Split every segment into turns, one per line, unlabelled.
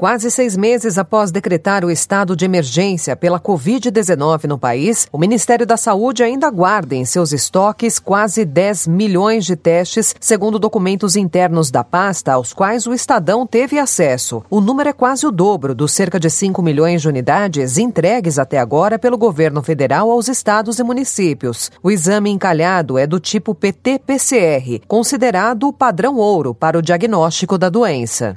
Quase seis meses após decretar o estado de emergência pela Covid-19 no país, o Ministério da Saúde ainda guarda em seus estoques quase 10 milhões de testes, segundo documentos internos da pasta aos quais o Estadão teve acesso. O número é quase o dobro dos cerca de 5 milhões de unidades entregues até agora pelo governo federal aos estados e municípios. O exame encalhado é do tipo PT-PCR, considerado o padrão ouro para o diagnóstico da doença.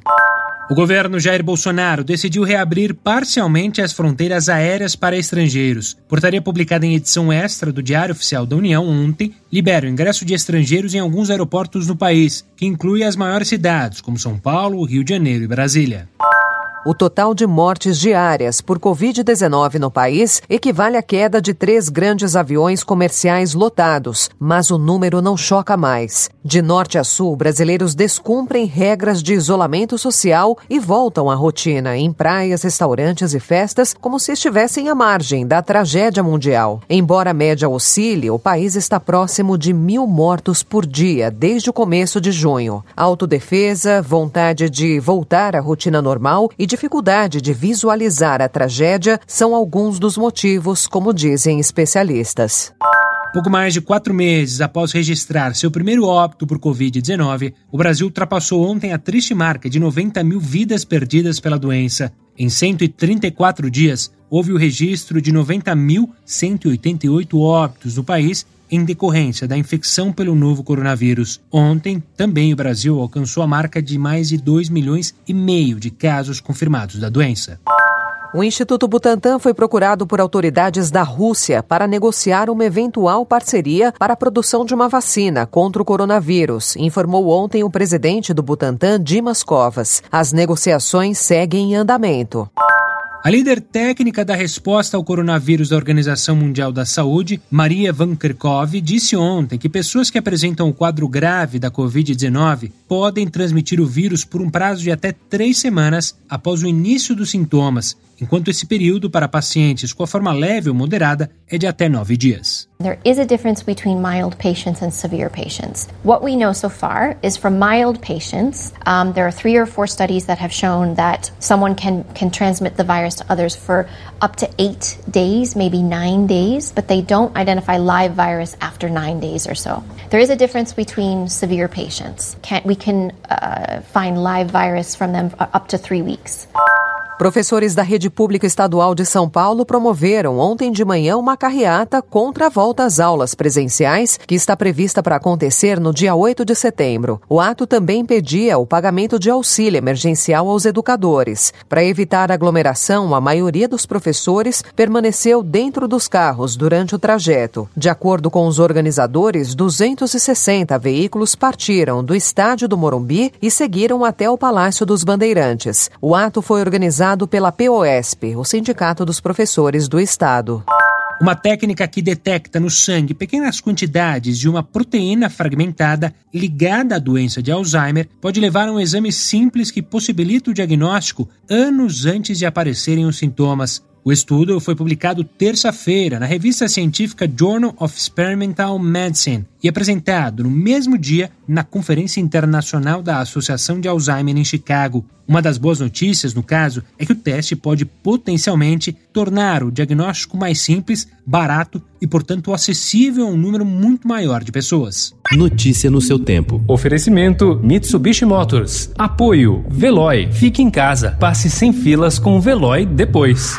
O governo Jair Bolsonaro decidiu reabrir parcialmente as fronteiras aéreas para estrangeiros. Portaria publicada em edição extra do Diário Oficial da União ontem libera o ingresso de estrangeiros em alguns aeroportos no país, que inclui as maiores cidades, como São Paulo, Rio de Janeiro e Brasília.
O total de mortes diárias por Covid-19 no país equivale à queda de três grandes aviões comerciais lotados, mas o número não choca mais. De norte a sul, brasileiros descumprem regras de isolamento social e voltam à rotina em praias, restaurantes e festas como se estivessem à margem da tragédia mundial. Embora a média oscile, o país está próximo de mil mortos por dia desde o começo de junho. Autodefesa, vontade de voltar à rotina normal e dificuldade de visualizar a tragédia são alguns dos motivos, como dizem especialistas.
Pouco mais de quatro meses após registrar seu primeiro óbito por Covid-19, o Brasil ultrapassou ontem a triste marca de 90 mil vidas perdidas pela doença. Em 134 dias, houve o registro de 90.188 óbitos no país em decorrência da infecção pelo novo coronavírus. Ontem, também o Brasil alcançou a marca de mais de 2 milhões e meio de casos confirmados da doença.
O Instituto Butantan foi procurado por autoridades da Rússia para negociar uma eventual parceria para a produção de uma vacina contra o coronavírus, informou ontem o presidente do Butantan, Dimas Covas. As negociações seguem em andamento.
A líder técnica da resposta ao coronavírus da Organização Mundial da Saúde, Maria Van Kerkhove, disse ontem que pessoas que apresentam o quadro grave da Covid-19 podem transmitir o vírus por um prazo de até três semanas após o início dos sintomas, enquanto esse período para pacientes com a forma leve ou moderada é de até nove dias.
There is a difference between mild patients and severe patients. What we know so far is from mild patients, um, there are three or four studies that have shown that someone can, can transmit the virus to others for up to eight days, maybe nine days, but they don't identify live virus after nine days or so. There is a difference between severe patients. Can, we can uh, find live virus from them up to three weeks.
Professores da Rede Pública Estadual de São Paulo promoveram ontem de manhã uma carreata contra a volta às aulas presenciais, que está prevista para acontecer no dia 8 de setembro. O ato também pedia o pagamento de auxílio emergencial aos educadores. Para evitar aglomeração, a maioria dos professores permaneceu dentro dos carros durante o trajeto. De acordo com os organizadores, 260 veículos partiram do estádio do Morumbi e seguiram até o Palácio dos Bandeirantes. O ato foi organizado organizado pela POSP, o Sindicato dos Professores do Estado.
Uma técnica que detecta no sangue pequenas quantidades de uma proteína fragmentada ligada à doença de Alzheimer pode levar a um exame simples que possibilita o diagnóstico anos antes de aparecerem os sintomas. O estudo foi publicado terça-feira na revista científica Journal of Experimental Medicine e apresentado no mesmo dia na Conferência Internacional da Associação de Alzheimer em Chicago. Uma das boas notícias, no caso, é que o teste pode potencialmente tornar o diagnóstico mais simples, barato e, portanto, acessível a um número muito maior de pessoas.
Notícia no seu tempo.
Oferecimento Mitsubishi Motors. Apoio Veloy. Fique em casa. Passe sem filas com o Veloy depois.